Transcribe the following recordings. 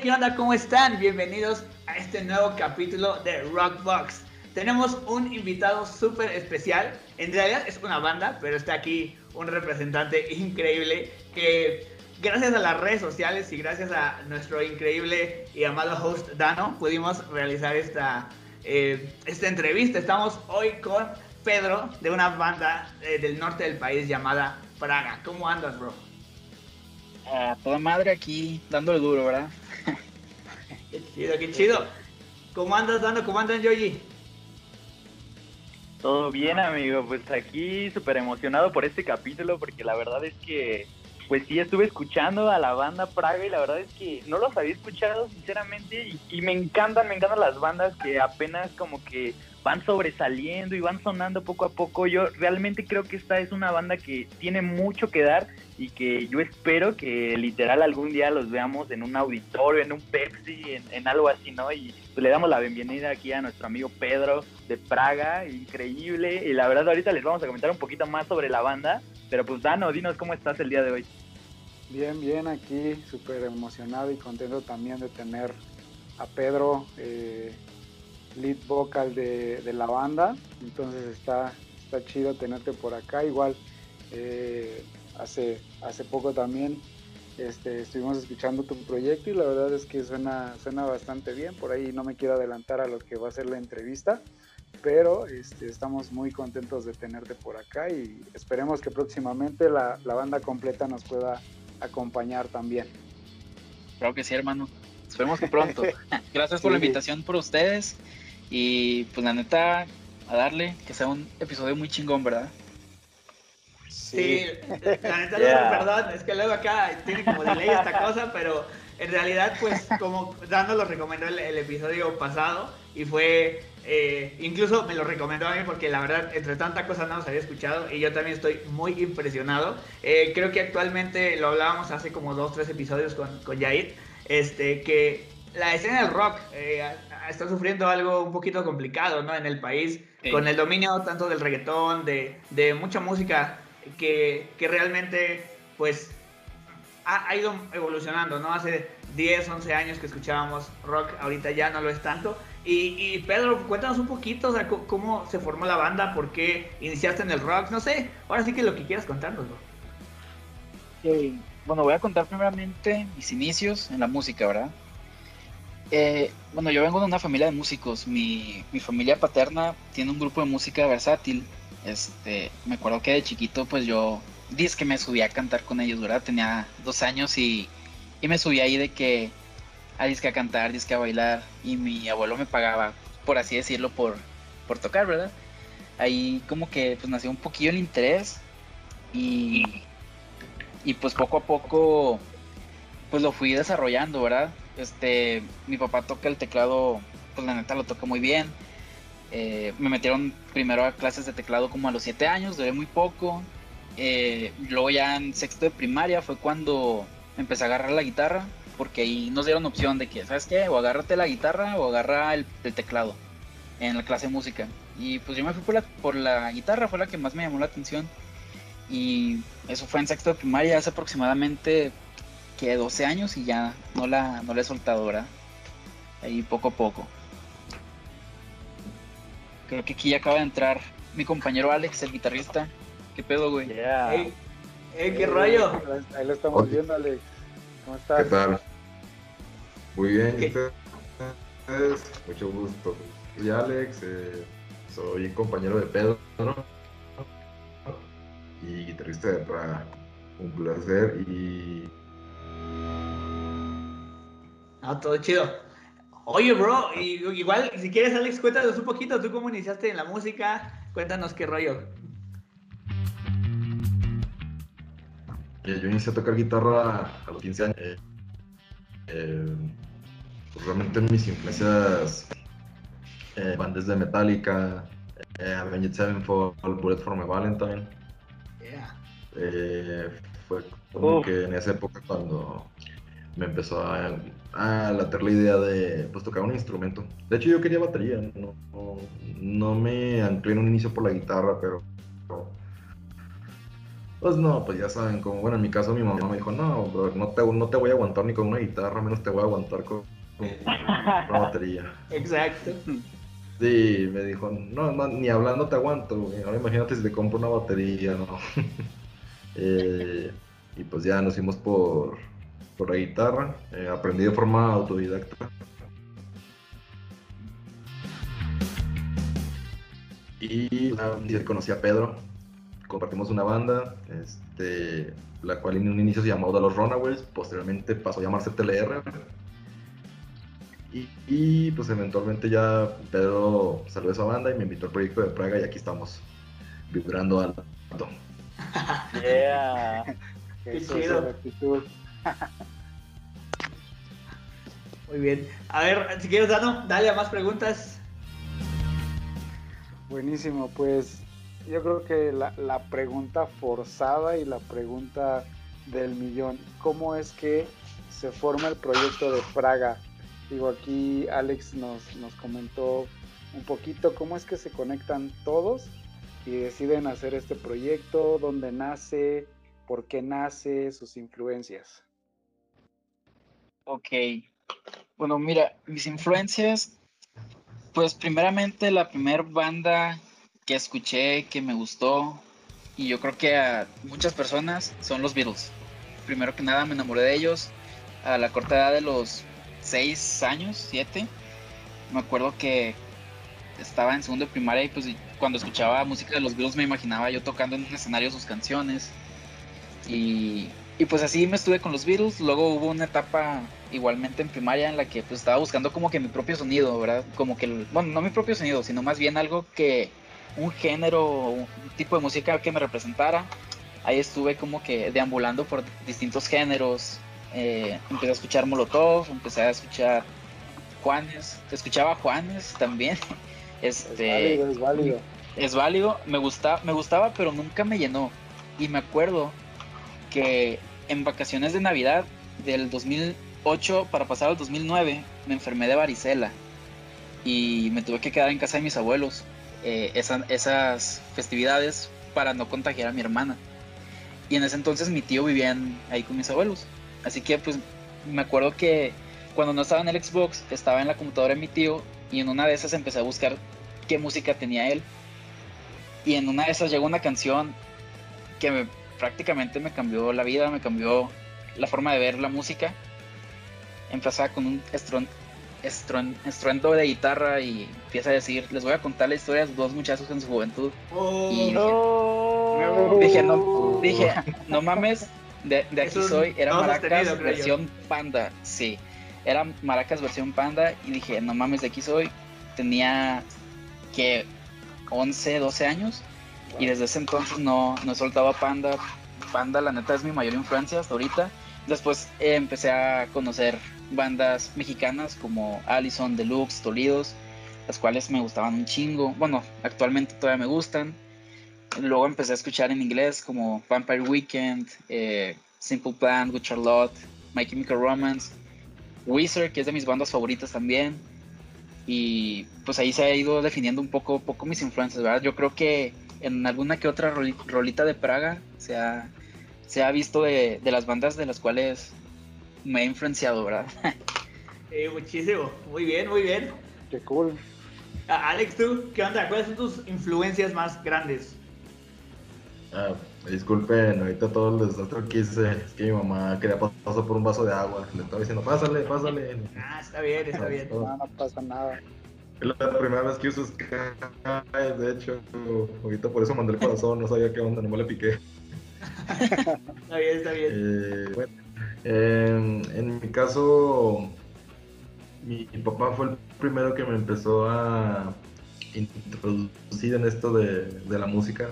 ¿qué onda? ¿Cómo están? Bienvenidos a este nuevo capítulo de Rockbox. Tenemos un invitado súper especial. En realidad es una banda, pero está aquí un representante increíble que gracias a las redes sociales y gracias a nuestro increíble y amado host Dano pudimos realizar esta, eh, esta entrevista. Estamos hoy con Pedro de una banda eh, del norte del país llamada Praga. ¿Cómo andas, bro? A toda madre aquí, dándole duro, ¿verdad? Qué chido, qué chido. ¿Cómo andas, Dano? ¿Cómo andan, Yoji? Todo bien, amigo. Pues aquí súper emocionado por este capítulo porque la verdad es que, pues sí, estuve escuchando a la banda Praga y la verdad es que no los había escuchado, sinceramente, y me encantan, me encantan las bandas que apenas como que van sobresaliendo y van sonando poco a poco. Yo realmente creo que esta es una banda que tiene mucho que dar y que yo espero que literal algún día los veamos en un auditorio, en un Pepsi, en, algo así, ¿no? Y pues, le damos la bienvenida aquí a nuestro amigo Pedro de Praga, increíble. Y la verdad ahorita les vamos a comentar un poquito más sobre la banda, pero pues Dano, dinos cómo estás el día de hoy. Bien, bien, aquí súper emocionado y contento también de tener a Pedro. Eh, lead vocal de, la banda. Entonces está, está chido tenerte por acá. Igual eh, hace, hace poco también este, estuvimos escuchando tu proyecto y la verdad es que suena, suena bastante bien. Por ahí no me quiero adelantar a lo que va a ser la entrevista, pero este, estamos muy contentos de tenerte por acá y esperemos que próximamente la, la banda completa nos pueda acompañar también. Creo que sí, hermano. Esperemos que pronto. Gracias por la invitación por ustedes. Y pues la neta, a darle, que sea un episodio muy chingón, ¿verdad? Sí, la neta, yeah. perdón, es que luego acá tiene como delay esta cosa, pero en realidad, pues, como Dando lo recomendó el, episodio pasado y fue, eh, incluso me lo recomendó a mí porque la verdad, entre tanta cosa no nos había escuchado y yo también estoy muy impresionado. Eh, creo que actualmente lo hablábamos hace como dos, tres episodios con, con Jair, este, que la escena del rock eh, está sufriendo algo un poquito complicado, ¿no? En el país, con el dominio tanto del reggaetón, de, de mucha música que, que, realmente, pues, ha, ha, ido evolucionando, ¿no? Hace 10, 11 años que escuchábamos rock, ahorita ya no lo es tanto. Y, y Pedro, cuéntanos un poquito, o sea, cómo se formó la banda, por qué iniciaste en el rock, no sé, ahora sí que lo que quieras contarnos, Bueno, voy a contar primeramente mis inicios en la música, ¿verdad? Eh, bueno, yo vengo de una familia de músicos. Mi, mi, familia paterna tiene un grupo de música versátil. Este, me acuerdo que de chiquito, pues yo dice me subía a cantar con ellos, ¿verdad? Tenía dos años y, y me subía ahí de que a disque a cantar, disque a bailar. Y mi abuelo me pagaba, por así decirlo, por, por tocar, ¿verdad? Ahí como que pues nació un poquillo el interés y, y pues poco a poco pues lo fui desarrollando, ¿verdad? Este, mi papá toca el teclado, pues la neta lo toca muy bien. Eh, me metieron primero a clases de teclado como a los 7 años, duré muy poco. Eh, luego ya en sexto de primaria fue cuando empecé a agarrar la guitarra, porque ahí nos dieron opción de que, ¿sabes qué? O agárrate la guitarra o agarra el, teclado en la clase de música. Y pues yo me fui por la, por la guitarra, fue la que más me llamó la atención. Y eso fue en sexto de primaria, hace aproximadamente que 12 años y ya no la, no la he soltado, ¿verdad? Ahí poco a poco. Creo que aquí ya acaba de entrar mi compañero Alex, el guitarrista. ¿Qué pedo, güey? Yeah. Hey, ¿qué rollo? Ahí lo estamos viendo, Alex. ¿Cómo estás? ¿Qué tal? Muy bien, Mucho gusto. Soy Alex, eh, soy compañero de Pedro y guitarrista de Praga. Un placer y Ah, todo chido. Oye, bro, igual, si quieres, Alex, cuéntanos un poquito, tú cómo iniciaste en la música, cuéntanos qué rollo. Yo inicié a tocar guitarra a los 15 años. Eh, pues realmente mis influencias eh, van desde Metallica, eh, Avenged Sevenfold, Bullet for My Valentine. Yeah. Eh, fue como que en esa época cuando me empezó a, a latir la idea de pues, tocar un instrumento. De hecho, yo quería batería, no, no, me anclé en un inicio por la guitarra, pero Pues no, pues ya saben, como bueno, en mi caso mi mamá me dijo, no, bro, no te, no te voy a aguantar ni con una guitarra, menos te voy a aguantar con, con una batería. Exacto. Sí, me dijo, no, no, ni hablando te aguanto. Ahora imagínate si te compro una batería, ¿no? Eh, y pues ya nos fuimos por, por la guitarra. Eh, aprendí de forma autodidacta. Y ah, y conocí a Pedro. Compartimos una banda, este, la cual en un inicio se llamó The Los Runaways, posteriormente pasó a llamarse TLR. Y, y, pues eventualmente ya Pedro salió de esa banda y me invitó al proyecto de Praga y aquí estamos, vibrando alto. Yeah. Qué es chido. Muy bien. A ver, si quieres, Dano, dale a más preguntas. Buenísimo, pues yo creo que la, la pregunta forzada y la pregunta del millón, ¿cómo es que se forma el proyecto de Praga? Digo, aquí Alex nos, nos comentó un poquito cómo es que se conectan todos y deciden hacer este proyecto, dónde nace, por qué nace, sus influencias. Ok. Bueno, mira, mis influencias, pues primeramente la primera banda que escuché que me gustó y yo creo que a muchas personas son los Beatles. Primero que nada me enamoré de ellos a la corta edad de los 6 años, 7. Me acuerdo que estaba en segundo de primaria y pues cuando escuchaba música de los Beatles me imaginaba yo tocando en un escenario sus canciones. Y, y pues así me estuve con los Beatles. Luego hubo una etapa igualmente en primaria en la que pues estaba buscando como que mi propio sonido, ¿verdad? Como que, el- bueno, no mi propio sonido, sino más bien algo que, un género, un tipo de música que me representara. Ahí estuve como que deambulando por distintos géneros. Eh, empecé a escuchar Molotov, empecé a escuchar Juanes, escuchaba Juanes también. Es Este, válido, es válido. es válido, me gusta, me gustaba, pero nunca me llenó. Y me acuerdo que en vacaciones de Navidad del 2008 para pasar al 2009 me enfermé de varicela y me tuve que quedar en casa de mis abuelos eh, esa- esas festividades para no contagiar a mi hermana. Y en ese entonces mi tío vivía en- ahí con mis abuelos. Así que pues me acuerdo que cuando no estaba en el Xbox estaba en la computadora de mi tío y en una de esas empecé a buscar qué música tenía él. Y en una de esas llegó una canción que me, prácticamente me cambió la vida, me cambió la forma de ver la música. Empezaba con un estrón- estrón- estruendo de guitarra y empieza a decir, les voy a contar la historia de dos muchachos en su juventud. Oh, Y- No. Dije, no, dije, no mames, de, de aquí soy, era Maracas versión panda, sí, era Maracas versión panda y dije, no mames, de aquí soy, tenía que 11, 12 años y desde ese entonces no, no soltaba panda, panda la neta es mi mayor influencia hasta ahorita, después eh, empecé a conocer bandas mexicanas como Allison, Deluxe, Tolidos, las cuales me gustaban un chingo, bueno, actualmente todavía me gustan, Luego empecé a escuchar en inglés como Vampire Weekend, eh, Simple Plan, Good Charlotte, My Chemical Romance, Wizard, que es de mis bandas favoritas también. Y pues ahí se ha ido definiendo un poco, poco mis influencias, ¿verdad? Yo creo que en alguna que otra roli- rolita de Praga se ha, se ha visto de, de las bandas de las cuales me he influenciado, ¿verdad? eh, muchísimo. Muy bien, muy bien. Qué cool. Ah, Alex, ¿tú qué onda? ¿Cuáles son tus influencias más grandes? Ah, disculpen, ahorita todo el desastre que hice, es que mi mamá quería pas- pasar por un vaso de agua. Le estaba diciendo, pásale, pásale. Ah, está bien, está bien. No, no pasa nada. Es la primera vez que uso Skype, de hecho. Ahorita por eso mandé el corazón, no sabía qué onda, no me le piqué. Está bien, está bien. Eh, bueno, en, en mi caso, mi, mi papá fue el primero que me empezó a introducir en esto de, de la música.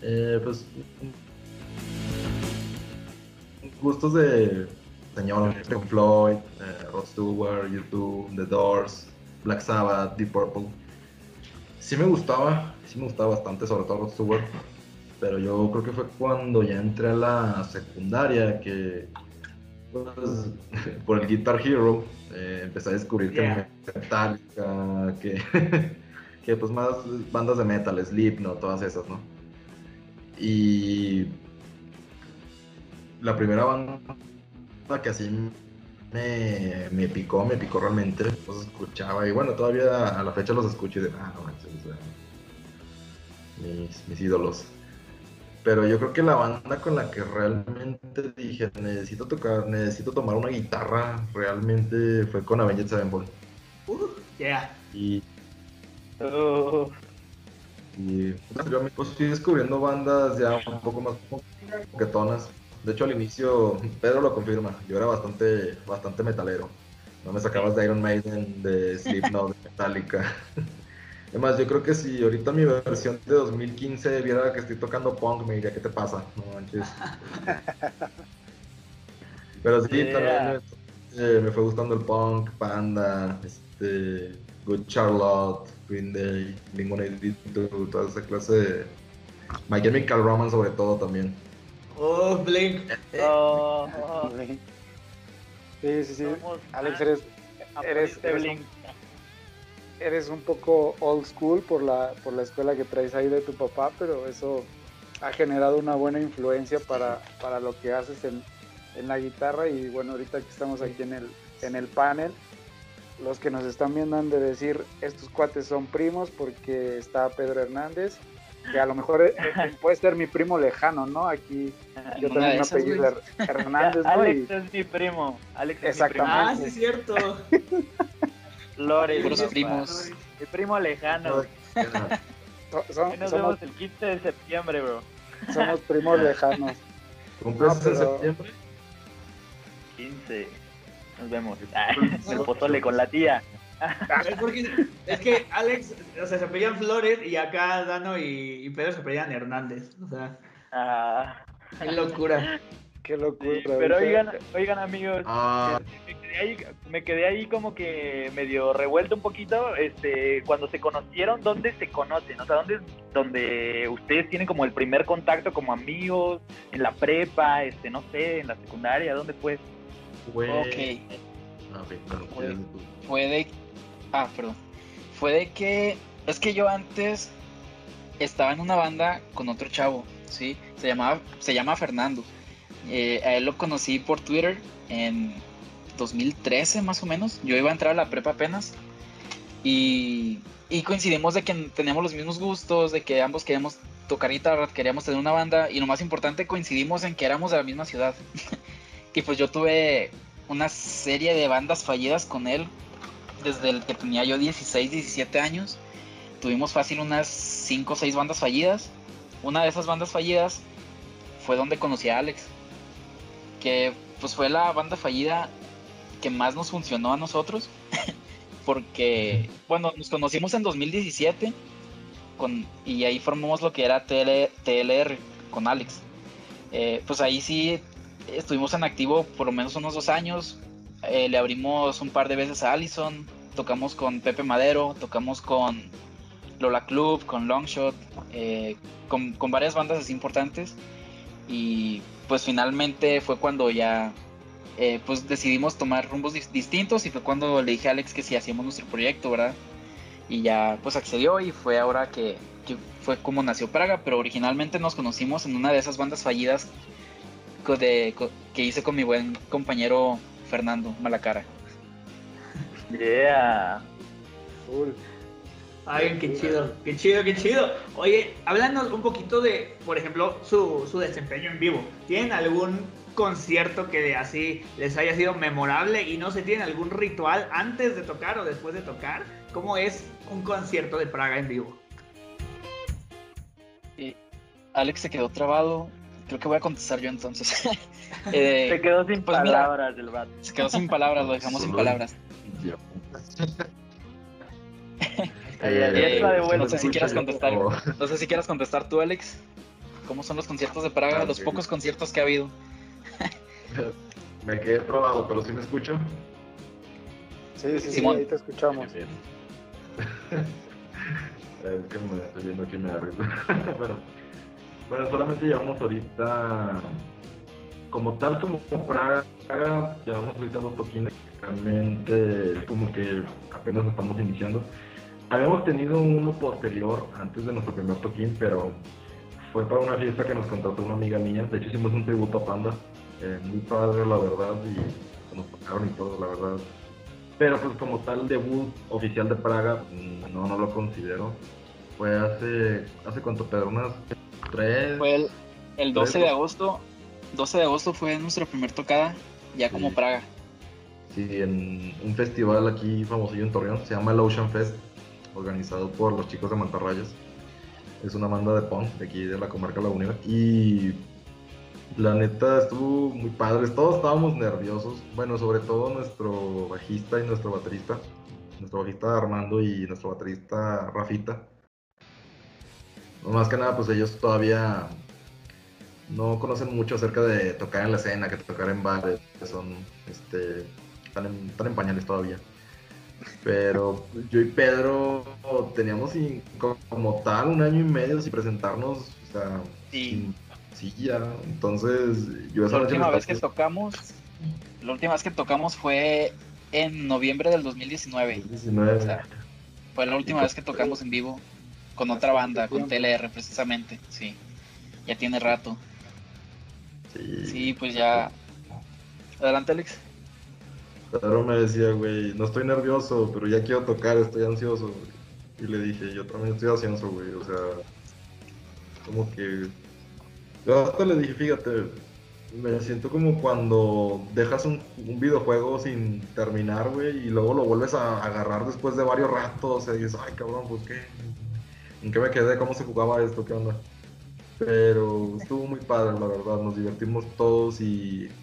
Eh, pues gustos de señor Floyd, eh, Rod Stewart, YouTube, The Doors, Black Sabbath, Deep Purple. Sí me gustaba, sí me gustaba bastante, sobre todo Rod Stewart. Pero yo creo que fue cuando ya entré a la secundaria que, pues, por el Guitar Hero, eh, empecé a descubrir Yeah. que Metallica, que, que pues más bandas de metal, Slipknot, todas esas, ¿no? Y la primera banda que así me, me picó, me picó realmente, los escuchaba y bueno, todavía a la fecha los escucho y de, ah, no manches, o sea, mis, mis ídolos. Pero yo creo que la banda con la que realmente dije, necesito tocar, necesito tomar una guitarra, realmente fue con Avenged Sevenfold. Uh, yeah. Y, Oh, y posteriormente pues, fui descubriendo bandas ya un poco más coquetonas. De hecho, al inicio, Pedro lo confirma, yo era bastante, bastante metalero. No me sacabas de Iron Maiden, de Slipknot, de Metallica. Además, yo creo que si ahorita mi versión de 2015 viera que estoy tocando punk, me diría, ¿qué te pasa? No manches. Pero sí, Yeah. también eh, me fue gustando el punk, Panda, este, Good Charlotte, Green Day, Blink-182, toda esa clase de... My Chemical Romance sobre todo también. Oh, Blink. Eh, oh, oh, Sí, sí, sí. somos Alex, eres, eres- Blink. eres un poco old school por la, por la escuela que traes ahí de tu papá, pero eso ha generado una buena influencia para, para lo que haces en, en la guitarra y bueno, ahorita que estamos aquí en el, en el panel, los que nos están viendo han de decir, estos cuates son primos porque está Pedro Hernández, que a lo mejor eh, eh, puede ser mi primo lejano, ¿no? Aquí yo también me apellido Hernández, ¿no? Alex Y- es mi primo. Alex es mi Exactamente. Ah, primo. sí, es cierto. Lore, papá. primos. Mi primo lejano. so- son- Ahí nos somos, vemos el 15 de septiembre, bro. somos primos lejanos. ¿Cumples No, pero- en septiembre? 15. Nos vemos. Ah, el pozole con la tía. Es, porque, es que Alex, o sea, se apellían Flores y acá Dano y, y Pedro se apellían Hernández. O sea, Ah, qué locura. Qué locura. sí, pero oigan, oigan amigos, Ah, me quedé, ahí, me quedé ahí como que medio revuelto un poquito, este, cuando se conocieron, ¿dónde se conocen? O sea, ¿dónde es donde ustedes tienen como el primer contacto como amigos, en la prepa, este, no sé, en la secundaria, ¿dónde fue? Ah, Güey. ya- fue perdón. Fue de que... Es que yo antes estaba en una banda con otro chavo, ¿sí? Se llamaba, se llama Fernando. Eh, a él lo conocí por Twitter en 2013 más o menos. Yo iba a entrar a la prepa apenas. Y, y coincidimos de que teníamos los mismos gustos, de que ambos queríamos tocar guitarra, queríamos tener una banda. Y lo más importante, coincidimos en que éramos de la misma ciudad. y pues yo tuve una serie de bandas fallidas con él desde el que tenía yo 16, 17 años. Tuvimos fácil unas 5 o 6 bandas fallidas. Una de esas bandas fallidas fue donde conocí a Alex. Que pues fue la banda fallida que más nos funcionó a nosotros. Porque, bueno, nos conocimos en 2017 con, y ahí formamos lo que era TL, TLR con Alex. Eh, pues ahí sí estuvimos en activo por lo menos unos dos años. Eh, le abrimos un par de veces a Allison, tocamos con Pepe Madero, tocamos con Lola Club, con Longshot, eh, con, con varias bandas así importantes. Y pues finalmente fue cuando ya eh, pues decidimos tomar rumbos dis- distintos y fue cuando le dije a Alex que si hacíamos nuestro proyecto, ¿verdad? Y ya pues accedió y fue ahora que, fue como nació Praga, pero originalmente nos conocimos en una de esas bandas fallidas que hice con mi buen compañero Fernando Malacara. Yeah. Full. Ay, qué chido, qué chido, qué chido. Oye, háblanos un poquito de, por ejemplo, su, su desempeño en vivo. ¿Tienen algún concierto que así les haya sido memorable y no se tienen algún ritual antes de tocar o después de tocar? ¿Cómo es un concierto de Praga en vivo? Y Alex se quedó trabado. Creo que voy a contestar yo entonces. Eh, Se quedó sin pues mira. palabras el vato. se quedó sin palabras, lo dejamos sin palabras. De no sé si quieras contestar. O- No sé si quieras contestar tú, Alex. ¿Cómo son los conciertos de Praga? Ah, Los pocos conciertos que ha habido. Me quedé probado, pero sí me escucho. Sí, sí, sí, ahí te escuchamos. Bien. es que me estoy viendo aquí me da risa. bueno, bueno, solamente llevamos ahorita, como tal, como Praga, llevamos ahorita dos toquines. Realmente, como que apenas estamos iniciando. Habíamos tenido uno posterior, antes de nuestro primer toquín, pero fue para una fiesta que nos contrató una amiga mía. De hecho, hicimos un tributo a Panda. eh, muy padre, la verdad, y nos tocaron y todo, la verdad. Pero pues como tal debut oficial de Praga, no, no lo considero. Fue hace, ¿hace cuánto, Pedro? Unas tres... Fue el, el 12 de agosto, 12 de agosto fue nuestra primera tocada, ya como. Praga. Sí, en un festival aquí famosillo en Torreón, se llama el Ocean Fest, organizado por los chicos de Mantarrayas. Es una banda de punk de aquí de la comarca Lagunera. Y la neta estuvo muy padre, todos estábamos nerviosos. Bueno, sobre todo nuestro bajista y nuestro baterista. Nuestro bajista Armando y nuestro baterista Rafita. No, más que nada, pues ellos todavía no conocen mucho acerca de tocar en la escena, que tocar en bares, que son, este, están en, están en pañales todavía. Pero yo y Pedro teníamos sin- como tal un año y medio sin presentarnos, o sea, Sí. sin silla. Entonces, yo esa La última vez que tocamos, la última vez que tocamos fue en noviembre del 2019. 19. O sea, fue la última vez que tocamos en vivo con otra banda, con TLR precisamente, sí. Ya tiene rato. sí. Sí, pues ya. Adelante, Alex. Pedro me decía, güey, no estoy nervioso, pero ya quiero tocar, estoy ansioso. Y le dije, yo también estoy ansioso, güey, o sea, como que... Yo hasta le dije, fíjate, me siento como cuando dejas un, un videojuego sin terminar, güey, y luego lo vuelves a agarrar después de varios ratos, o sea, y dices, ay, cabrón, pues qué, ¿en qué me quedé? ¿Cómo se jugaba esto? ¿Qué onda? Pero estuvo muy padre, la verdad, nos divertimos todos y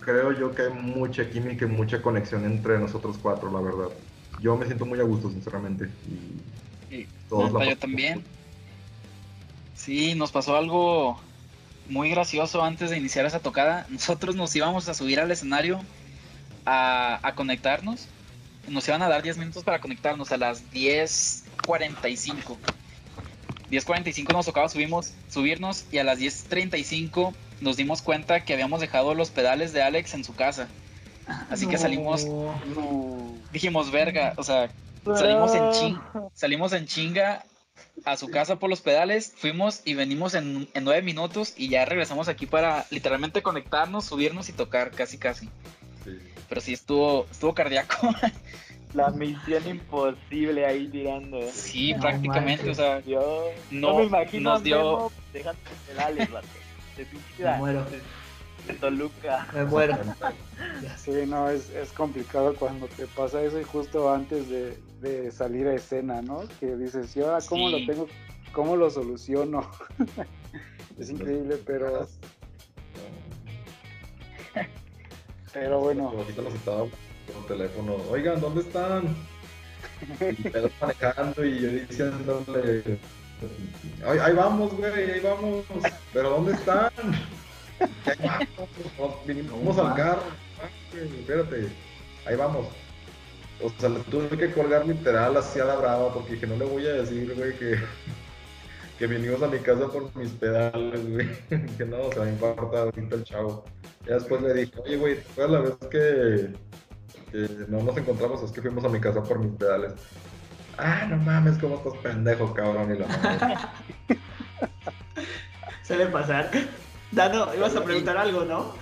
creo yo que hay mucha química y mucha conexión entre nosotros cuatro, la verdad. Yo me siento muy a gusto, sinceramente. Y Sí, todos la yo también. Sí, nos pasó algo muy gracioso antes de iniciar esa tocada. Nosotros nos íbamos a subir al escenario a, a conectarnos. Nos iban a dar 10 minutos para conectarnos a las 10.45. 10.45 nos tocaba subimos, subirnos y a las 10.35 nos dimos cuenta que habíamos dejado los pedales de Alex en su casa. Así que salimos, dijimos, verga, o sea, salimos en ching, salimos en chinga a su casa por los pedales, fuimos y venimos en, en nueve minutos y ya regresamos aquí para literalmente conectarnos, subirnos y tocar casi casi. Sí. Pero sí estuvo, estuvo cardíaco. La misión imposible ahí tirando. ¿eh? Sí, No prácticamente, o manches. sea, Yo No, no, me imagino nos dio- dejando pedales, vato. De Me muero. de, de Toluca. Me muero. Sí, no, es, es complicado cuando te pasa eso y justo antes de, de salir a escena, ¿no? Que dices, yo, ¿cómo Sí. lo tengo? ¿Cómo lo soluciono? es increíble, pero, pero bueno, por teléfono, oigan, ¿dónde están? Y manejando y yo diciéndole, ahí, ahí vamos, güey, ahí vamos, pero ¿dónde están? Ahí vamos, vinimos al carro, espérate, ahí vamos. O sea, le tuve que colgar literal así a la brava porque dije, no le voy a decir, güey, que, que vinimos a mi casa por mis pedales, güey. Que no, se va a infartar ahorita el chavo. Ya después le dije, oye, güey, ¿te acuerdas la vez que, que no nos encontramos? Es que fuimos a mi casa por mis pedales. Ah, no mames, cómo estás pendejo, cabrón. Y la madre. Suele pasar. Dano, ibas a preguntar algo, ¿no?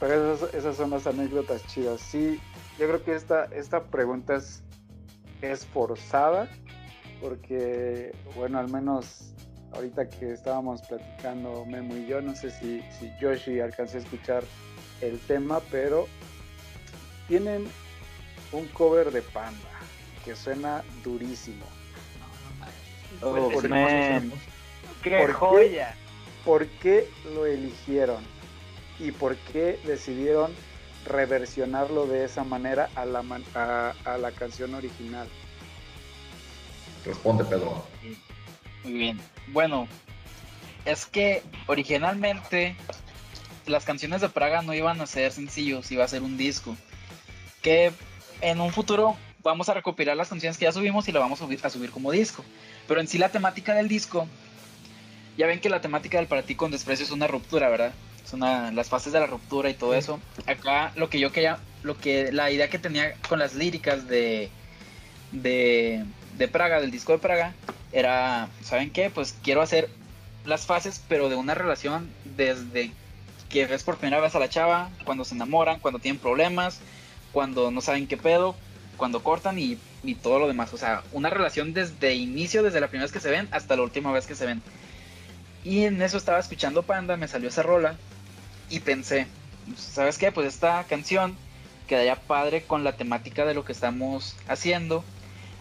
pero esas, esas son las anécdotas chidas. Sí, yo creo que esta, esta pregunta es, es forzada porque, bueno, al menos ahorita que estábamos platicando Memo y yo, no sé si, si Yoshi alcancé a escuchar el tema, pero tienen un cover de Panda que suena durísimo. Oh, Por- man. ¡Qué ¿Por qué? joya! ¿Por qué lo eligieron? ¿Y por qué decidieron reversionarlo de esa manera a la, man- a, a la canción original? Responde, Pedro. Muy bien. Bueno, es que originalmente las canciones de Praga no iban a ser sencillos, iba a ser un disco. Que en un futuro vamos a recopilar las canciones que ya subimos y lo vamos a subir, a subir como disco. Pero en sí la temática del disco, ya ven que la temática del para ti con desprecio es una ruptura, ¿verdad? Es una, las fases de la ruptura y todo eso. Acá lo que yo quería, lo que, la idea que tenía con las líricas de, de, de Praga, del disco de Praga, era, ¿saben qué? Pues quiero hacer las fases, pero de una relación desde que ves por primera vez a la chava, cuando se enamoran, cuando tienen problemas, cuando no saben qué pedo, cuando cortan y, y todo lo demás. O sea, una relación desde inicio, desde la primera vez que se ven hasta la última vez que se ven. Y en eso estaba escuchando Panda, me salió esa rola y pensé, ¿sabes qué? Pues esta canción quedaría padre con la temática de lo que estamos haciendo.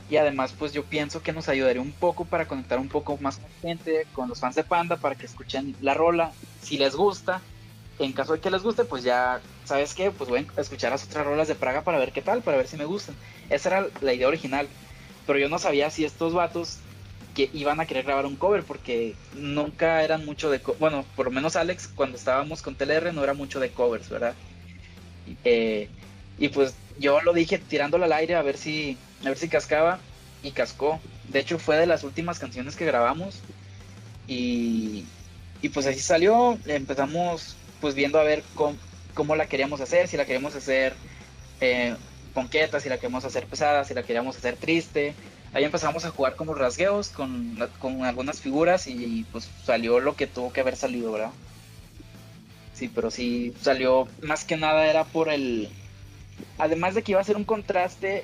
Y además, pues yo pienso que nos ayudaría un poco para conectar un poco más con gente, con los fans de Panda, para que escuchen la rola, si les gusta. En caso de que les guste, pues ya, ¿sabes qué? Pues a escuchar las otras rolas de Praga para ver qué tal, para ver si me gustan. Esa era la idea original. Pero yo no sabía si estos vatos que iban a querer grabar un cover porque nunca eran mucho de bueno por lo menos Alex cuando estábamos con TLR no era mucho de covers verdad eh, y pues yo lo dije tirándolo al aire a ver si a ver si cascaba y cascó de hecho fue de las últimas canciones que grabamos y, y pues así salió empezamos pues viendo a ver cómo, cómo la queríamos hacer si la queríamos hacer eh, si la queríamos hacer pesada si la queríamos hacer triste ahí empezamos a jugar con los rasgueos, con, con algunas figuras y, pues salió lo que tuvo que haber salido, ¿verdad? Sí, pero sí salió, más que nada era por el... Además de que iba a ser un contraste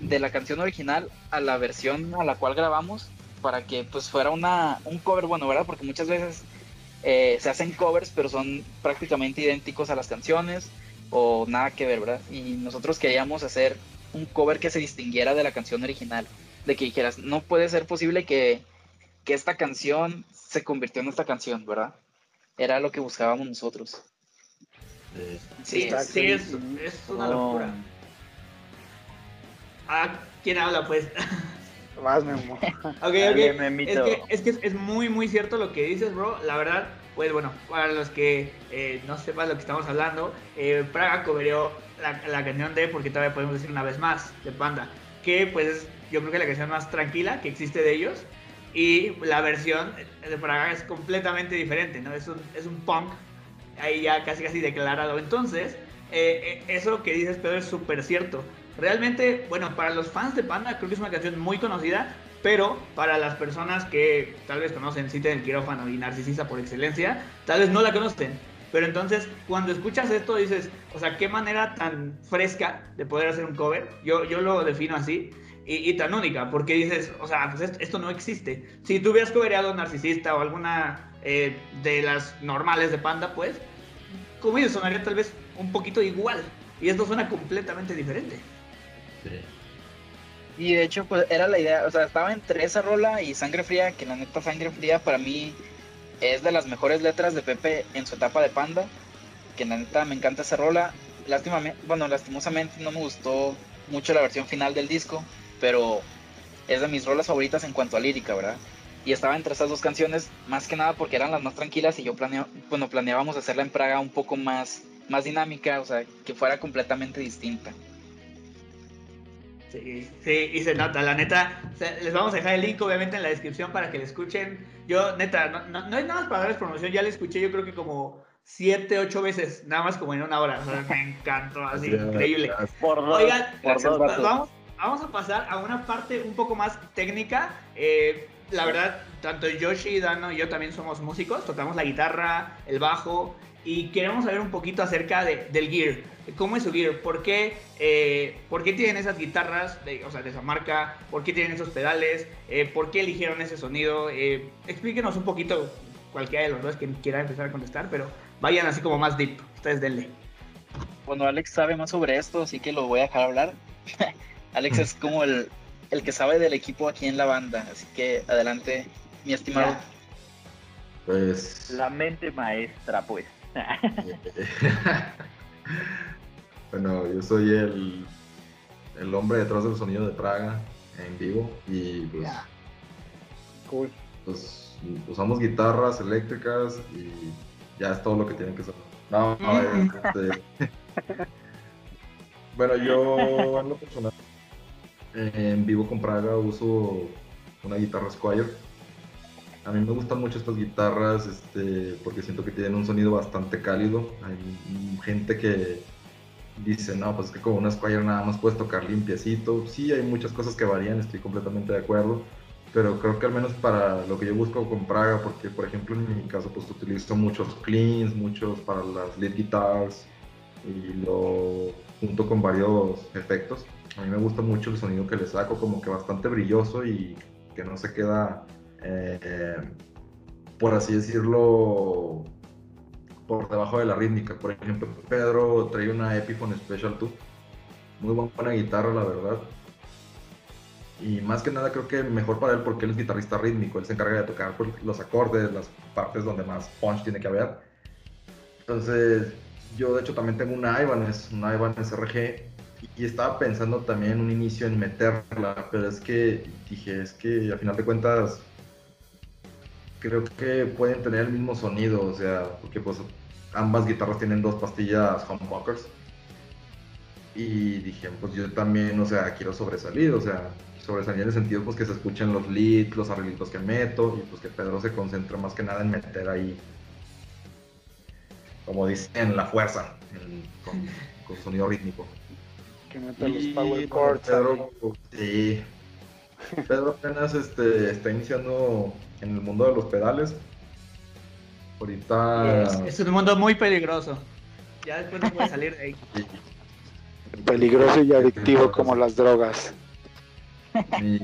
de la canción original a la versión a la cual grabamos, para que pues fuera una, un cover bueno, ¿verdad? Porque muchas veces eh, se hacen covers, pero son prácticamente idénticos a las canciones o nada que ver, ¿verdad? Y nosotros queríamos hacer un cover que se distinguiera de la canción original de que dijeras, no puede ser posible que, esta canción se convirtió en esta canción, ¿verdad? Era lo que buscábamos nosotros. Sí, sí, es, una locura. Ah, ¿quién habla pues? Más Memo. ok, ok. Es que, es que es muy, muy cierto lo que dices, bro. La verdad, pues bueno, para los que eh, no sepan lo que estamos hablando, eh, Praga coverió la, la canción de, porque todavía podemos decir una vez más, de Panda, que pues yo creo que la canción más tranquila que existe de ellos. Y la versión de Praga es completamente diferente, ¿no? Es un, es un punk ahí ya casi casi declarado. Entonces, eh, eh, eso que dices, Pedro, es súper cierto. Realmente, bueno, para los fans de Panda creo que es una canción muy conocida, pero para las personas que tal vez conocen Cite del Quirófano y Narcisista por excelencia, tal vez no la conocen. Pero entonces, cuando escuchas esto, dices, o sea, qué manera tan fresca de poder hacer un cover. Yo, yo lo defino así y, tan única, porque dices, o sea, pues esto, no existe. Si tú hubieras cobereado Narcisista o alguna eh, de las normales de Panda, pues, como ellos sonaría tal vez un poquito igual. Y esto suena completamente diferente. Y de hecho, pues era la idea, o sea, estaba entre esa rola y Sangre Fría, que la neta Sangre Fría para mí es de las mejores letras de Pepe en su etapa de Panda, que la neta me encanta esa rola. Lástima, bueno, lastimosamente no me gustó mucho la versión final del disco, pero es de mis rolas favoritas en cuanto a lírica, ¿verdad? Y estaba entre esas dos canciones, más que nada porque eran las más tranquilas y yo planeo, bueno, planeábamos hacerla en Praga un poco más, más dinámica, o sea, que fuera completamente distinta. Sí, sí, y se nota, la neta, les vamos a dejar el link obviamente en la descripción para que la escuchen. Yo, neta, no, no, hay nada más para darles promoción, ya la escuché yo creo que como siete, ocho veces, nada más como en una hora, o sea, me encantó, así, increíble. Oigan, vamos, vamos a pasar a una parte un poco más técnica. Eh, la verdad, tanto Yoshi, Dano y yo también somos músicos, tocamos la guitarra, el bajo y queremos saber un poquito acerca de, del gear. ¿Cómo es su gear? ¿Por qué, eh, ¿por qué tienen esas guitarras de, o sea, de esa marca? ¿Por qué tienen esos pedales? Eh, ¿Por qué eligieron ese sonido? explíquenos un poquito, cualquiera de los dos que quiera empezar a contestar, pero vayan así como más deep. Ustedes denle. Bueno, Alex sabe más sobre esto, así que lo voy a dejar hablar. Alex es como el, que sabe del equipo aquí en la banda, así que adelante, mi estimado. Pues. La mente maestra, pues. bueno, yo soy el, el hombre detrás del sonido de Praga en vivo y pues. Cool. Pues usamos guitarras eléctricas y ya es todo lo que tienen que saber. No, no, este, bueno, yo en lo personal en vivo con Praga uso una guitarra Squire. A mí me gustan mucho estas guitarras este, porque siento que tienen un sonido bastante cálido. Hay gente que dice, no, pues es que con una Squire nada más puedes tocar limpiecito. Sí, hay muchas cosas que varían, estoy completamente de acuerdo. pero creo que al menos para lo que yo busco con Praga, porque por ejemplo en mi caso pues utilizo muchos cleans, muchos para las lead guitars y lo junto con varios efectos. A mí me gusta mucho el sonido que le saco, como que bastante brilloso y que no se queda, eh, por así decirlo, por debajo de la rítmica. Por ejemplo, Pedro trae una Epiphone Special 2, muy buena guitarra, la verdad. Y más que nada creo que mejor para él porque él es guitarrista rítmico, él se encarga de tocar pues, los acordes, las partes donde más punch tiene que haber. Entonces, yo de hecho también tengo una Ibanez, una Ibanez RG, y estaba pensando también en un inicio en meterla, pero es que dije, es que a final de cuentas creo que pueden tener el mismo sonido, o sea, porque pues ambas guitarras tienen dos pastillas humbuckers. Y dije, pues yo también, o sea, quiero sobresalir, o sea, sobresalir en el sentido pues que se escuchen los leads, los arreglitos que meto y pues que Pedro se concentre más que nada en meter ahí, como dicen, la fuerza, con, con, sonido rítmico. Que meta los power chords. Pedro, sí. Pedro apenas este, está iniciando en el mundo de los pedales. Ahorita... Es, es un mundo muy peligroso. Ya después no puede salir de ahí. Peligroso y adictivo como las drogas. Mi,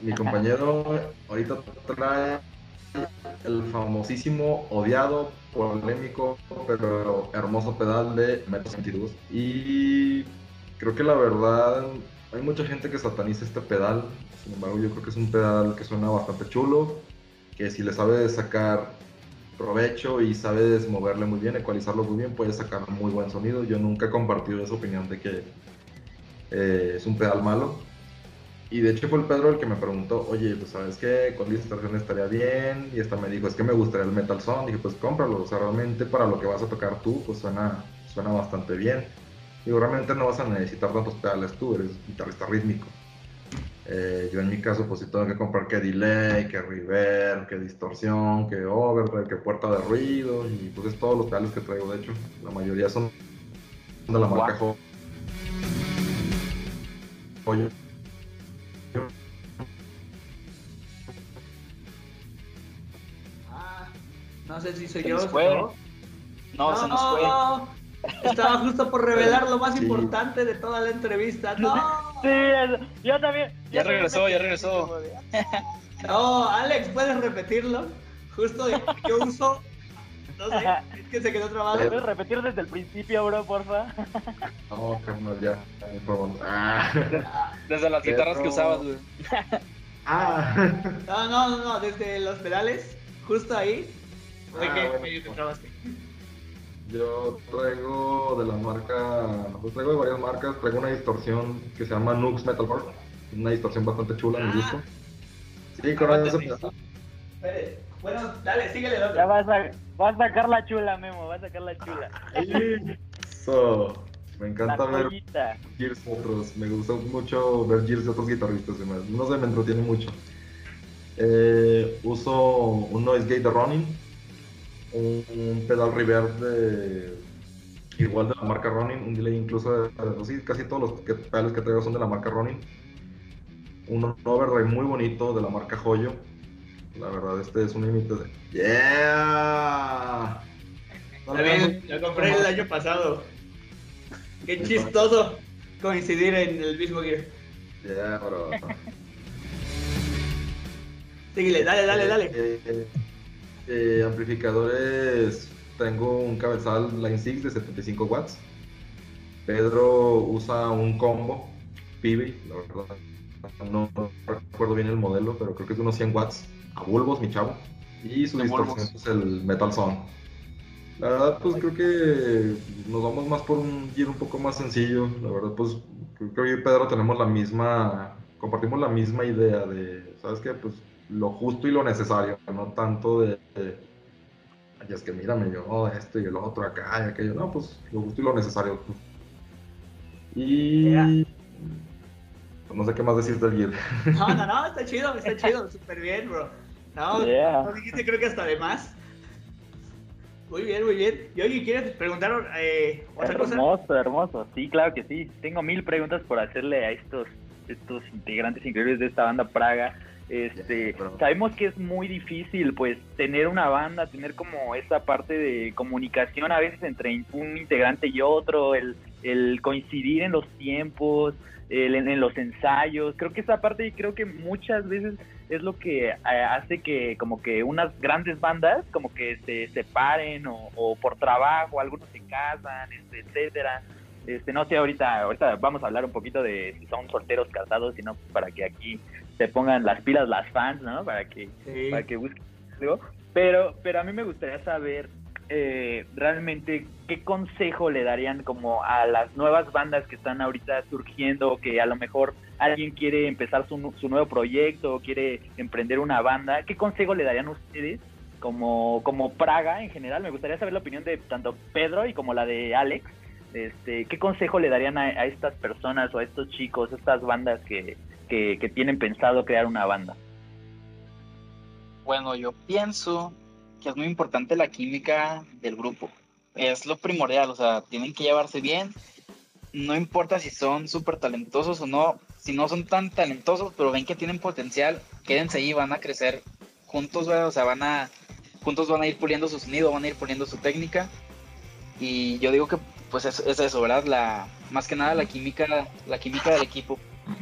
mi, compañero ahorita trae el famosísimo, odiado, polémico, pero hermoso pedal de Metal 22. Y creo que la verdad, hay mucha gente que sataniza este pedal. Sin embargo, yo creo que es un pedal que suena bastante chulo, que si le sabes sacar provecho y sabes moverle muy bien, ecualizarlo muy bien, puedes sacar muy buen sonido. Yo nunca he compartido esa opinión de que eh, es un pedal malo y de hecho fue el Pedro el que me preguntó, oye, pues sabes qué, con distorsión estaría bien. Y hasta me dijo, es que me gustaría el Metal Sound. Dije, pues cómpralo. O sea, realmente para lo que vas a tocar tú, pues suena, suena bastante bien. Digo, realmente no vas a necesitar tantos pedales tú, eres guitarrista rítmico. Eh, yo en mi caso, pues sí tengo que comprar que delay, que reverb, que distorsión, que overdrive, que puerta de ruido. Y pues es todos los pedales que traigo, de hecho. La mayoría son de la marca Joyo. Ah, no sé si soy Se yo. nos fue. ¿no? No, se nos fue. Estaba justo por revelar lo más importante de toda la entrevista. No, Sí, eso. yo también. Ya yo regresó, también ya regresó. no, Alex, ¿puedes repetirlo? Justo de- yo uso. No sé, es que se quedó trabado. ¿Puedes repetir desde el principio, bro, porfa? No, carnal, ya. Ah. Desde las guitarras que usabas, güey. ah. No, no, no, desde los pedales, justo ahí. Ah, que bueno. medio te trabaste. Yo traigo de la marca, pues traigo de varias marcas, traigo una distorsión que se llama Nux Metal Bar, una distorsión bastante chula, me Ah. gusto. Sí, con sí, pedal. sí. Espere, Bueno, dale, síguele el otro. Ya vas a, vas a sacar la chula, Memo, vas a sacar la chula. Eso. Me encanta ver. Gears de otros, me gusta mucho ver Gears de otros guitarristas, me- no sé, me entretiene mucho. Eh, uso un noise gate de Ronin, un, un pedal reverb de igual de la marca Ronin, un delay incluso de, de- sí, casi todos los que- pedales que traigo son de la marca Ronin. Un overdrive muy bonito de la marca Joyo. La verdad, este es un límite de ¡Yeah! También lo compré el año pasado. Qué chistoso coincidir en el mismo gear. Yeah, bro. Síguele, dale, dale, dale. Eh, amplificadores, tengo un cabezal Line 6 de 75 watts. Pedro usa un combo Pibi, la verdad. No, no recuerdo bien el modelo, pero creo que es de unos 100 watts. A bulbos, mi chavo. Y su distorsión es el Metal Sound. La verdad, pues creo que nos vamos más por un gear un poco más sencillo. La verdad, pues creo que yo y Pedro tenemos la misma, compartimos la misma idea de, ¿sabes qué? Pues lo justo y lo necesario, no tanto de, de, "Ay, es que mírame yo, oh, esto y el otro acá y aquello. No, pues lo justo y lo necesario. Y pues, no sé qué más decir del. No, no, no, está chido, está chido, súper bien, bro. No, Yeah. no dijiste creo que hasta de más. Muy bien, muy bien. Y oye, ¿quieres preguntar eh, otra cosa? Hermoso, hermoso. Sí, claro que sí. Tengo mil preguntas por hacerle a estos, estos integrantes increíbles de esta banda Praga. Este, sabemos que es muy difícil, pues, tener una banda, tener como esa parte de comunicación a veces entre un integrante y otro, el, el coincidir en los tiempos, el, en, los ensayos. Creo que esa parte, creo que muchas veces es lo que eh, hace que como que unas grandes bandas como que se separen o, o por trabajo, algunos se casan, este, etcétera. Este, no sé, ahorita, ahorita vamos a hablar un poquito de si son solteros casados, sino para que aquí se pongan las pilas las fans, ¿no? Para que, para que busquen algo. Pero, pero a mí me gustaría saber eh, realmente qué consejo le darían como a las nuevas bandas que están ahorita surgiendo, que a lo mejor alguien quiere empezar su, su nuevo proyecto o quiere emprender una banda, ¿qué consejo le darían ustedes como, como Praga en general? Me gustaría saber la opinión de tanto Pedro y como la de Alex. Este, ¿Qué consejo le darían a, a estas personas o a estos chicos, a estas bandas que, que, tienen pensado crear una banda? Bueno, yo pienso que es muy importante la química del grupo. Es lo primordial, o sea, tienen que llevarse bien. No importa si son súper talentosos o no, si no son tan talentosos, pero ven que tienen potencial, quédense ahí, van a crecer juntos, o sea, van a, juntos van a ir puliendo su sonido, van a ir puliendo su técnica. Y yo digo que pues es, es eso, ¿verdad? La, más que nada la química, la química del equipo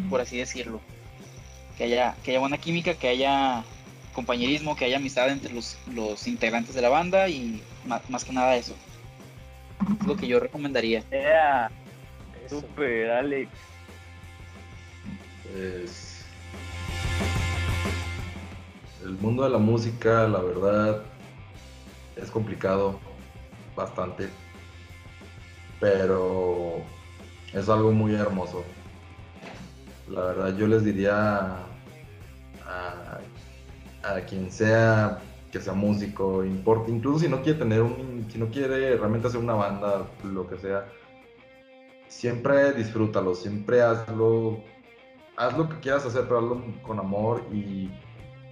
por así decirlo. Que haya, que haya buena química, que haya compañerismo, que haya amistad entre los, los integrantes de la banda y más, que nada eso. Es lo que yo recomendaría. Yeah. Super, Alex. Pues, el mundo de la música, la verdad, es complicado, bastante, pero es algo muy hermoso. La verdad, yo les diría a, quien sea que sea músico, importa, incluso si no quiere tener un, si no quiere realmente hacer una banda, lo que sea, siempre disfrútalo, siempre hazlo, haz lo que quieras hacer, pero hazlo con amor y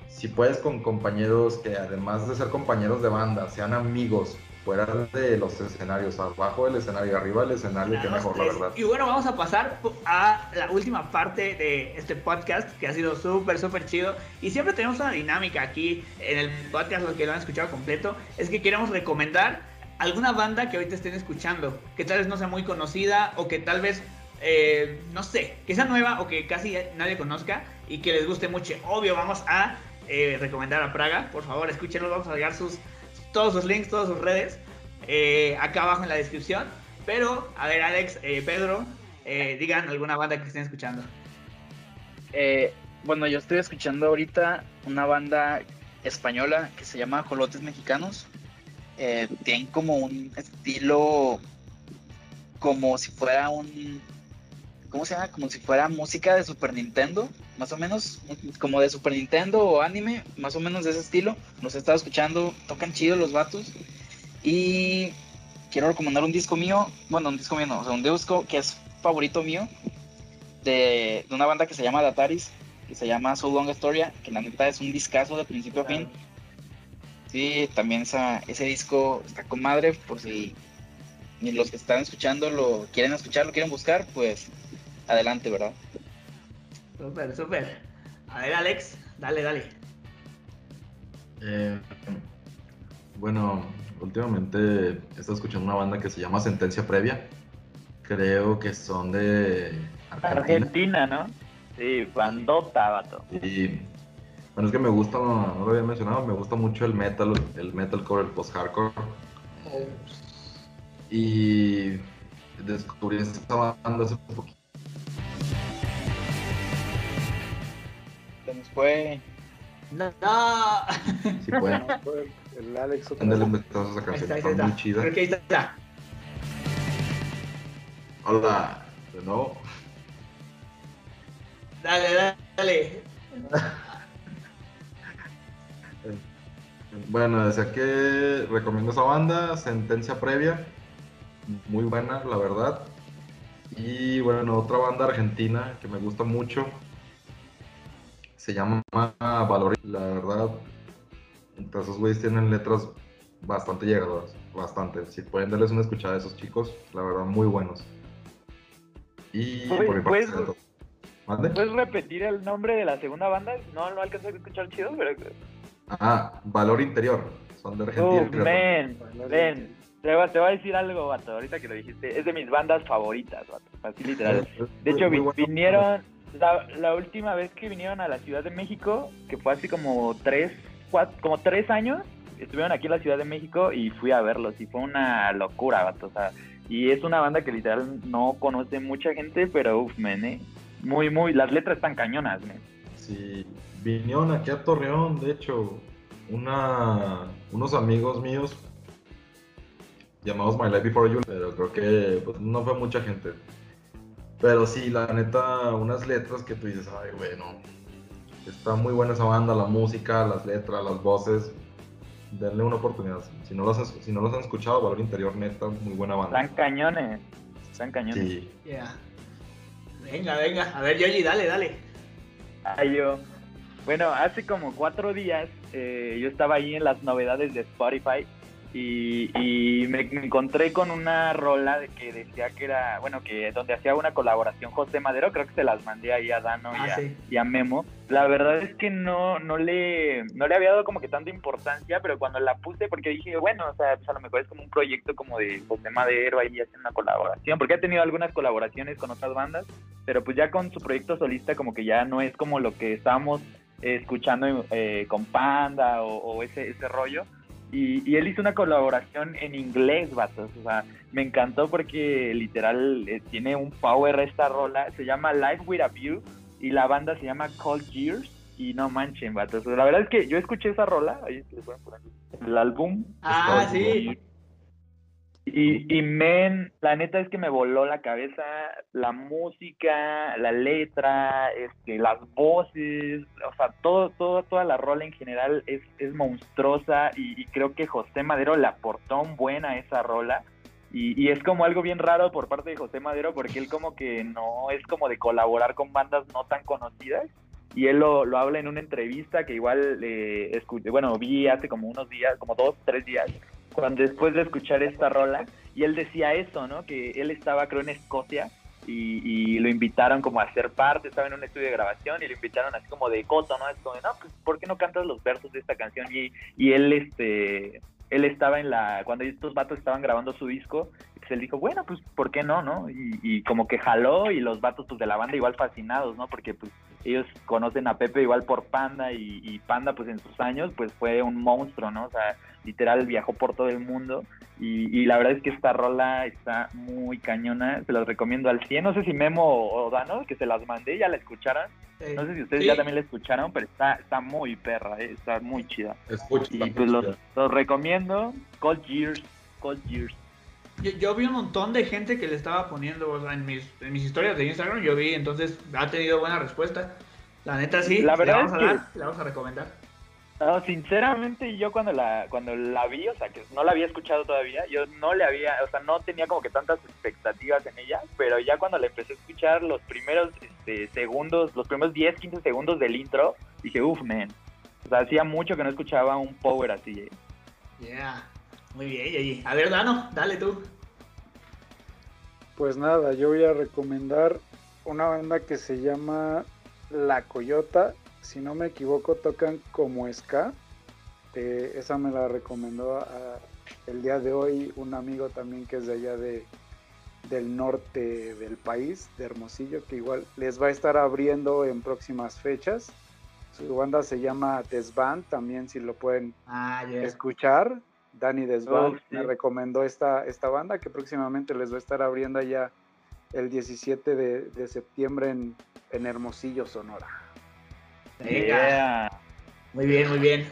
si puedes con compañeros que además de ser compañeros de banda, sean amigos, fuera de los escenarios, abajo del escenario, arriba del escenario, que mejor, la verdad. Y bueno, vamos a pasar a la última parte de este podcast, que ha sido súper, súper chido. Y siempre tenemos una dinámica aquí en el podcast, los que lo han escuchado completo, es que queremos recomendar alguna banda que ahorita estén escuchando, que tal vez no sea muy conocida o que tal vez, eh, no sé, que sea nueva o que casi nadie conozca y que les guste mucho. Obvio, vamos a eh, recomendar a Praga, por favor, escúchenlo, vamos a llegar sus todos sus links, todas sus redes, eh, acá abajo en la descripción. Pero, a ver, Alex, eh, Pedro, eh, digan alguna banda que estén escuchando. bueno, yo estoy escuchando ahorita una banda española que se llama Jolotes Mexicanos. tienen como un estilo como si fuera un ¿cómo se llama? Como si fuera música de Super Nintendo, más o menos, como de Super Nintendo o anime, más o menos de ese estilo. Los he estado escuchando, tocan chido los vatos. Y quiero recomendar un disco mío, bueno, un disco mío no, o sea, un disco que es favorito mío, de, una banda que se llama Dataris, que se llama So Long Historia, que la neta es un discazo de principio a fin. Sí, también ese disco está con madre, por si los que están escuchando lo quieren escuchar, lo quieren buscar, pues adelante, ¿verdad? Súper, súper. A ver, Alex, dale, dale. Eh, bueno, últimamente he estado escuchando una banda que se llama Sentencia Previa. Creo que son de Argentina, ¿no? Sí, bandota, vato. Y bueno, es que me gusta, no, lo había mencionado, me gusta mucho el metal, el metalcore, el post-hardcore. Y descubrí esta banda hace un poquito fue. No, Sí, puede. El Alex otra vez. esa canción, está, muy chida. Creo que ahí está. Hola, de nuevo. Dale, dale. bueno, desde aquí recomiendo esa banda, Sentencia Previa. Muy buena, la verdad. Y bueno, otra banda argentina que me gusta mucho, se llama Valor. La verdad, esos güeyes tienen letras bastante llegadoras, bastante. Si pueden darles una escuchada a esos chicos, la verdad, muy buenos. Y por mi parte, ¿Puedes repetir el nombre de la segunda banda? No, no alcanzé a escuchar chido, pero... Ah, Valor Interior. Son de Argentina. Uf, men, ven. Te voy, a decir algo, vato, ahorita que lo dijiste. Es de mis bandas favoritas, vato. Así literal. De hecho, vinieron... La, última vez que vinieron a la Ciudad de México, que fue así como tres, cuatro, como tres años, estuvieron aquí en la Ciudad de México y fui a verlos y fue una locura, vato. O sea, y es una banda que literal no conoce mucha gente, pero uff, men, eh. Muy, muy, las letras están cañonas, men. Sí, vinieron aquí a Torreón, de hecho, una, unos amigos míos llamados My Life Before You, pero creo que pues, no fue mucha gente. Pero sí, la neta, unas letras que tú dices, ay, bueno, está muy buena esa banda, la música, las letras, las voces. Denle una oportunidad. Si no los, si no los han escuchado, Valor Interior, neta, muy buena banda. Están cañones, están cañones. Sí. Venga, venga, a ver, Yoyi, dale, dale. Ay, yo. Bueno, hace como cuatro días eh, yo estaba ahí en las novedades de Spotify y, me, encontré con una rola de que decía que era, bueno, que donde hacía una colaboración José Madero, creo que se las mandé ahí a Dano y, ah, a, Memo. La verdad es que no, no, le, no le había dado como que tanta importancia, pero cuando la puse, porque dije, bueno, o sea, pues a lo mejor es como un proyecto como de José Madero ahí haciendo una colaboración, porque ha tenido algunas colaboraciones con otras bandas, pero pues ya con su proyecto solista como que ya no es como lo que estábamos escuchando eh, con Panda o, o ese, ese rollo. Y, él hizo una colaboración en inglés, vatos. O sea, me encantó porque literal eh, tiene un power esta rola. Se llama Live With A View y la banda se llama Cold Years. Y no manchen, vatos. La verdad es que yo escuché esa rola. Ahí les voy a poner el álbum. Ah, sí. Y, y men, la neta es que me voló la cabeza la música, la letra, este, las voces, o sea, todo, todo, toda la rola en general es, es monstruosa y, creo que José Madero le aportó un buen a esa rola. Y, y, es como algo bien raro por parte de José Madero porque él como que no es como de colaborar con bandas no tan conocidas. Y él lo, lo habla en una entrevista que igual eh, escuché, bueno, vi hace como unos días, como dos, tres días, cuando después de escuchar esta rola, y él decía eso, ¿no? Que él estaba, creo, en Escocia y, lo invitaron como a ser parte, estaba en un estudio de grabación y lo invitaron así como de coto, ¿no? Es como, no, pues, ¿por qué no cantas los versos de esta canción? Y, y él, este, él estaba en la, cuando estos vatos estaban grabando su disco, él dijo, bueno, pues, ¿por qué no, no? Y, y como que jaló y los vatos, pues, de la banda igual fascinados, ¿no? Porque, pues, ellos conocen a Pepe igual por Panda y, y Panda, pues, en sus años, pues, fue un monstruo, ¿no? O sea, literal viajó por todo el mundo y, la verdad es que esta rola está muy cañona, se las recomiendo al 100, no sé si Memo o Dano, que se las mandé, ya la escucharon, no sé si ustedes ya también la escucharon, pero está, está muy perra, eh, está muy chida. y pues los, los, recomiendo, Cold Years, Cold Years. Yo, vi un montón de gente que le estaba poniendo, o sea, en mis, en mis historias de Instagram, yo vi, entonces ha tenido buena respuesta. La neta sí, la verdad es que... le vamos a recomendar. No, sinceramente yo cuando la cuando la vi, o sea, que no la había escuchado todavía, yo no le había, o sea, no tenía como que tantas expectativas en ella, pero ya cuando la empecé a escuchar los primeros este, segundos, los primeros 10, 15 segundos del intro, dije, uff, man. O sea, hacía mucho que no escuchaba un power así. ¿eh? Yeah. Muy bien, A ver, Dano, dale tú. Pues nada, yo voy a recomendar una banda que se llama La Coyota si no me equivoco, tocan como ska. Eh, esa me la recomendó el día de hoy un amigo también que es de allá de, del norte del país, de Hermosillo, que igual les va a estar abriendo en próximas fechas. Su banda se llama Desband, también si lo pueden ah, escuchar. Dani Desband oh, me recomendó esta, esta banda que próximamente les va a estar abriendo allá el 17 de, septiembre en, en Hermosillo, Sonora. Muy bien, muy bien.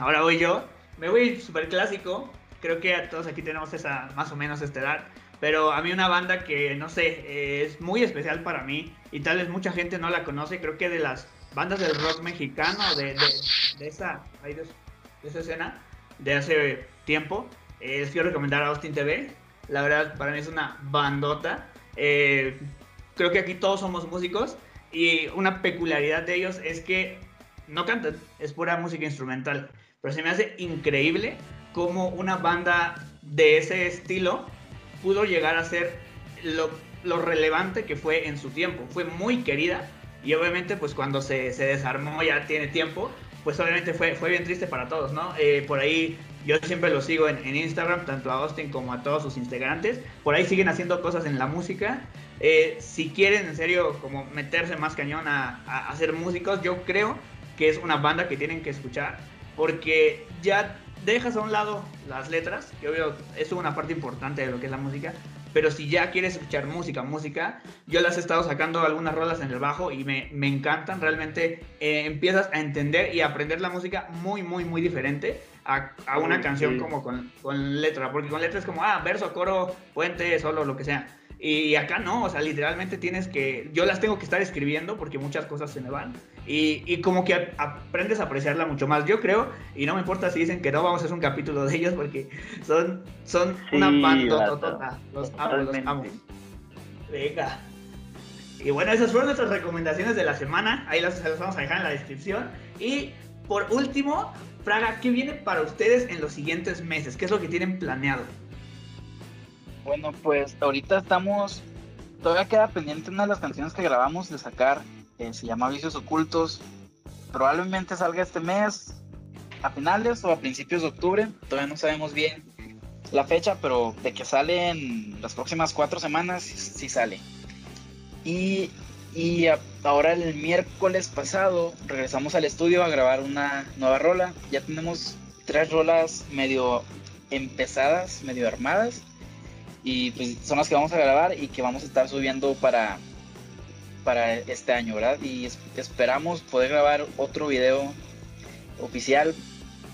Ahora voy yo. Me voy súper clásico. Creo que a todos aquí tenemos esa más o menos esta edad. Pero a mí una banda que, no sé, es muy especial para mí y tal vez mucha gente no la conoce. Creo que de las bandas del rock mexicano, de, de, esa, de, esa escena de hace tiempo, eh, les quiero recomendar a Austin TV. La verdad, para mí es una bandota. Eh, creo que aquí todos somos músicos y una peculiaridad de ellos es que no cantan, es pura música instrumental. Pero se me hace increíble cómo una banda de ese estilo pudo llegar a ser lo, lo relevante que fue en su tiempo. Fue muy querida y obviamente pues cuando se, se desarmó ya tiene tiempo, pues obviamente fue, fue bien triste para todos, ¿no? Eh, por ahí yo siempre lo sigo en, Instagram, tanto a Austin como a todos sus integrantes. Por ahí siguen haciendo cosas en la música. Eh, si quieren en serio como meterse más cañón a, a, hacer músicos, yo creo que es una banda que tienen que escuchar porque ya dejas a un lado las letras, que obvio es una parte importante de lo que es la música, pero si ya quieres escuchar música, música, yo las he estado sacando algunas rolas en el bajo y me, me encantan, realmente eh, empiezas a entender y a aprender la música muy, muy, muy diferente a, a una canción como con, con letra, porque con letra es como, ah, verso, coro, puente, solo, lo que sea. Y acá no, o sea, literalmente tienes que, yo las tengo que estar escribiendo porque muchas cosas se me van. Y, y, como que aprendes a apreciarla mucho más, yo creo, y no me importa si dicen que no vamos a hacer un capítulo de ellos porque son, son una banda Los amo, los amo. Venga. Y bueno, esas fueron nuestras recomendaciones de la semana. Ahí las, las vamos a dejar en la descripción. Y por último, Fraga, ¿qué viene para ustedes en los siguientes meses? ¿Qué es lo que tienen planeado? Bueno, pues ahorita estamos. Todavía queda pendiente una de las canciones que grabamos de sacar. se llama Vicios Ocultos. Probablemente salga este mes, a finales o a principios de octubre. Todavía no sabemos bien la fecha, pero de que sale en las próximas cuatro semanas, sí, sale. Y, y ahora el miércoles pasado regresamos al estudio a grabar una nueva rola. Ya tenemos tres rolas medio empezadas, medio armadas y pues son las que vamos a grabar y que vamos a estar subiendo para, para este año, ¿verdad? Y esperamos poder grabar otro video oficial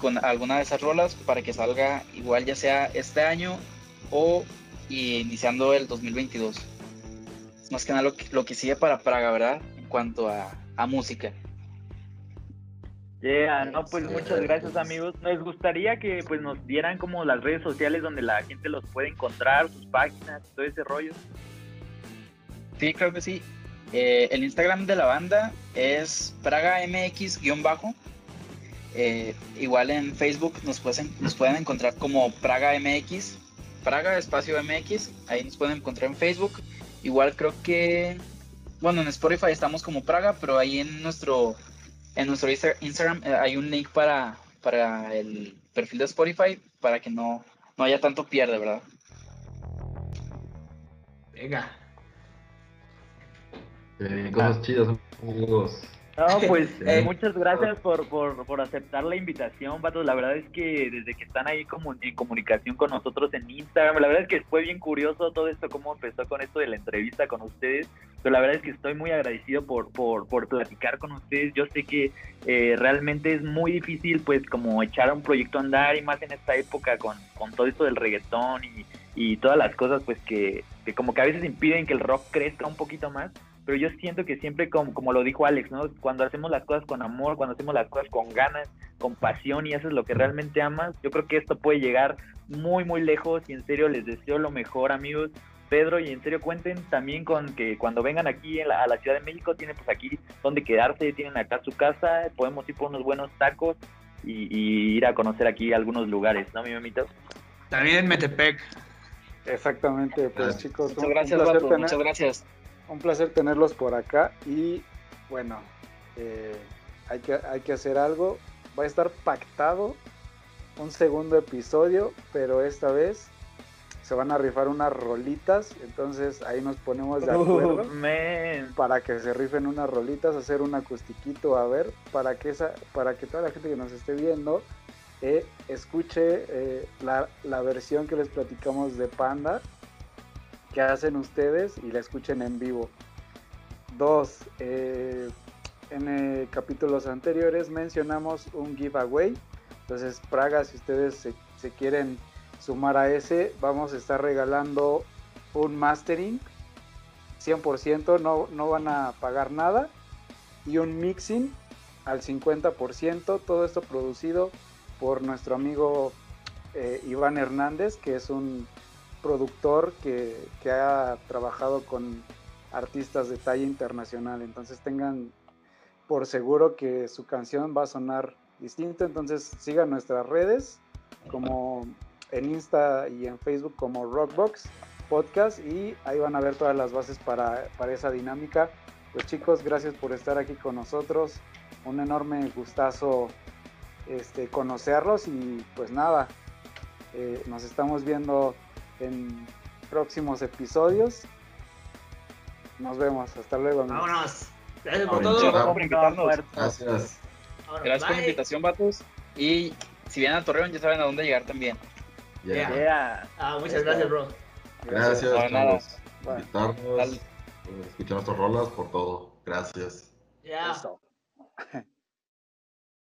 con alguna de esas rolas para que salga igual ya sea este año o iniciando el 2022. Es más que nada lo que, lo que sigue para Praga, ¿verdad? En cuanto a música. Yeah, no, pues muchas gracias amigos. Nos gustaría que pues nos dieran como las redes sociales donde la gente los puede encontrar, sus páginas, todo ese rollo. Sí, creo que sí. Eh, el Instagram de la banda es PragaMX-bajo. Eh, igual en Facebook nos pueden, nos pueden encontrar como Praga MX, Praga Espacio MX, ahí nos pueden encontrar en Facebook. Igual creo que, bueno, en Spotify estamos como Praga, pero ahí en nuestro en nuestro Instagram eh, hay un link para, para el perfil de Spotify para que no, no haya tanto pierde, ¿verdad? Venga. Eh, cosas chidas, amigos. No, pues eh, muchas gracias por, por, por, aceptar la invitación, Vatos. La verdad es que desde que están ahí como en comunicación con nosotros en Instagram, la verdad es que fue bien curioso todo esto, cómo empezó con esto de la entrevista con ustedes. Pero la verdad es que estoy muy agradecido por, por, por platicar con ustedes. Yo sé que eh, realmente es muy difícil, pues, como echar un proyecto a andar y más en esta época con, con todo esto del reggaetón y, y todas las cosas, pues, que, que como que a veces impiden que el rock crezca un poquito más pero yo siento que siempre, como, como lo dijo Alex, ¿no? Cuando hacemos las cosas con amor, cuando hacemos las cosas con ganas, con pasión y haces lo que realmente amas, yo creo que esto puede llegar muy, muy lejos y en serio les deseo lo mejor, amigos. Pedro, y en serio cuenten también con que cuando vengan aquí a la Ciudad de México, tienen pues aquí donde quedarse, tienen acá su casa, podemos ir por unos buenos tacos y, ir a conocer aquí algunos lugares, ¿no, mi mamita? También en Metepec. Exactamente, pues chicos. Muchas gracias, muchas gracias un placer tenerlos por acá y bueno, eh, hay, que, hay que hacer algo. Va a estar pactado un segundo episodio, pero esta vez se van a rifar unas rolitas, entonces ahí nos ponemos de acuerdo para que se rifen unas rolitas, hacer un acustiquito, a ver, para que esa, para que toda la gente que nos esté viendo eh, escuche eh, la, la versión que les platicamos de Panda que hacen ustedes y la escuchen en vivo. Dos, eh, en eh, capítulos anteriores mencionamos un giveaway. Entonces, Praga, si ustedes se, quieren sumar a ese, vamos a estar regalando un mastering 100%, no, no van a pagar nada. Y un mixing al 50%. Todo esto producido por nuestro amigo eh, Iván Hernández, que es un productor que, ha trabajado con artistas de talla internacional. Entonces tengan por seguro que su canción va a sonar distinto. Entonces sigan nuestras redes como en Insta y en Facebook como Rockbox podcast y ahí van a ver todas las bases para, para esa dinámica. Pues chicos, gracias por estar aquí con nosotros. Un enorme gustazo este, conocerlos y pues nada, eh, nos estamos viendo en próximos episodios. Nos vemos, hasta luego. amigos. Vámonos. Gracias por todo. Gracias por invitarnos. Gracias. Gracias por la invitación, vatos. Y si vienen a Torreón, ya saben a dónde llegar también. Yeah. Yeah. Yeah. Ah, muchas gracias, bro. Gracias No, nada. por invitarnos, Dale. por escuchar nuestras rolas, por todo. Gracias. Ya.